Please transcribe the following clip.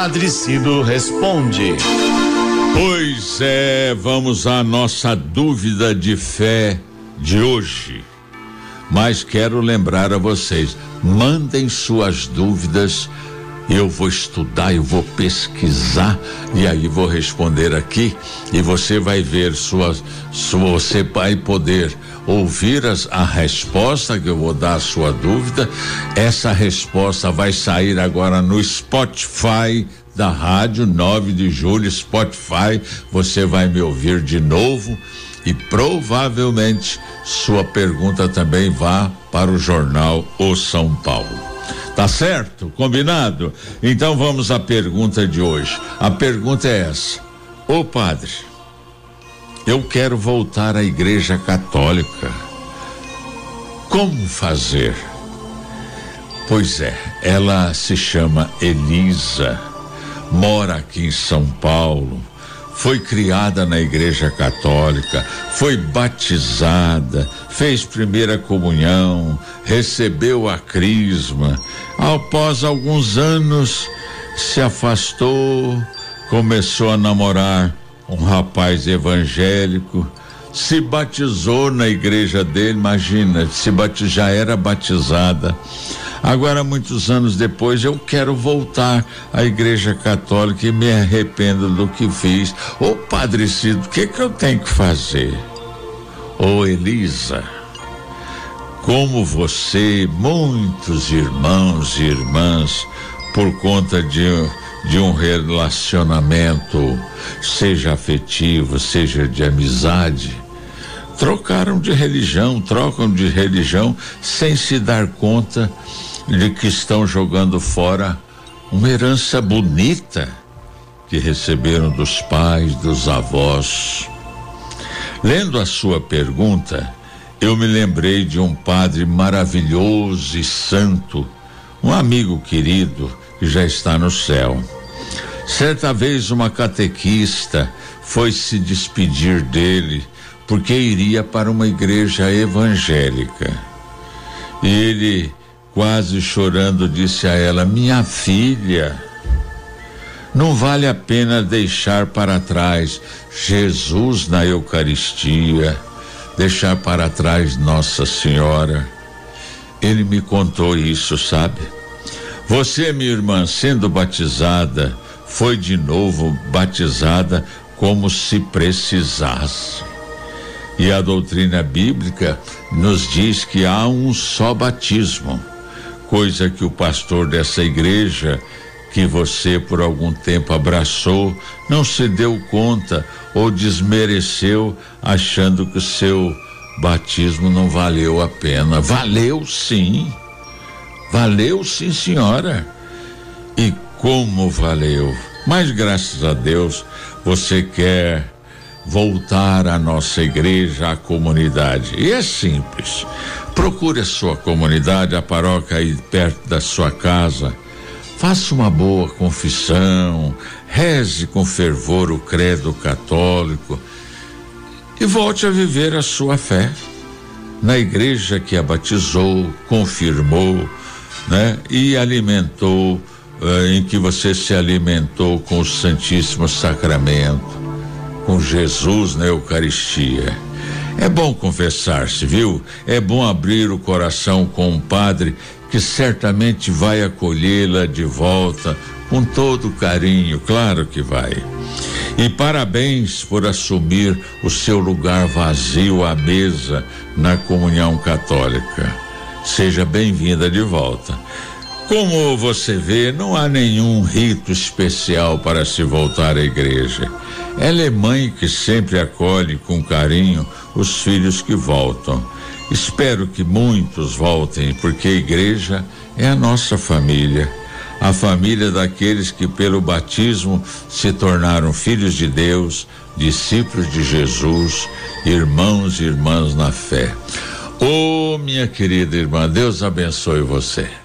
Padre Cido responde. Pois é, vamos à nossa dúvida de fé de hoje. Mas quero lembrar a vocês, mandem suas dúvidas eu vou estudar, eu vou pesquisar e aí vou responder aqui e você vai ver suas, sua, você vai poder ouvir as, a resposta que eu vou dar à sua dúvida. Essa resposta vai sair agora no Spotify da rádio 9 de julho Spotify. Você vai me ouvir de novo e provavelmente sua pergunta também vá para o jornal O São Paulo. Tá certo? Combinado? Então vamos à pergunta de hoje. A pergunta é essa: Ô padre, eu quero voltar à Igreja Católica. Como fazer? Pois é, ela se chama Elisa, mora aqui em São Paulo, foi criada na Igreja Católica, foi batizada, fez primeira comunhão, recebeu a crisma. Após alguns anos, se afastou, começou a namorar um rapaz evangélico, se batizou na igreja dele, imagina, se batiz, já era batizada Agora, muitos anos depois, eu quero voltar à Igreja Católica e me arrependo do que fiz. Ô Padre Cido, o que, que eu tenho que fazer? Ô Elisa, como você, muitos irmãos e irmãs, por conta de, de um relacionamento, seja afetivo, seja de amizade, trocaram de religião, trocam de religião sem se dar conta de que estão jogando fora uma herança bonita que receberam dos pais, dos avós. Lendo a sua pergunta, eu me lembrei de um padre maravilhoso e santo, um amigo querido que já está no céu. Certa vez uma catequista foi se despedir dele porque iria para uma igreja evangélica. E ele Quase chorando, disse a ela: Minha filha, não vale a pena deixar para trás Jesus na Eucaristia, deixar para trás Nossa Senhora. Ele me contou isso, sabe? Você, minha irmã, sendo batizada, foi de novo batizada como se precisasse. E a doutrina bíblica nos diz que há um só batismo coisa que o pastor dessa igreja que você por algum tempo abraçou não se deu conta ou desmereceu achando que o seu batismo não valeu a pena. Valeu sim. Valeu sim, senhora. E como valeu. Mas graças a Deus você quer voltar à nossa igreja, à comunidade. E é simples. Procure a sua comunidade, a paróquia aí perto da sua casa. Faça uma boa confissão, reze com fervor o credo católico e volte a viver a sua fé na igreja que a batizou, confirmou, né? E alimentou, eh, em que você se alimentou com o Santíssimo Sacramento, com Jesus na Eucaristia. É bom confessar-se, viu? É bom abrir o coração com um padre que certamente vai acolhê-la de volta com todo carinho, claro que vai. E parabéns por assumir o seu lugar vazio à mesa na comunhão católica. Seja bem-vinda de volta. Como você vê, não há nenhum rito especial para se voltar à igreja. Ela é mãe que sempre acolhe com carinho os filhos que voltam. Espero que muitos voltem, porque a igreja é a nossa família, a família daqueles que pelo batismo se tornaram filhos de Deus, discípulos de Jesus, irmãos e irmãs na fé. Oh, minha querida irmã, Deus abençoe você.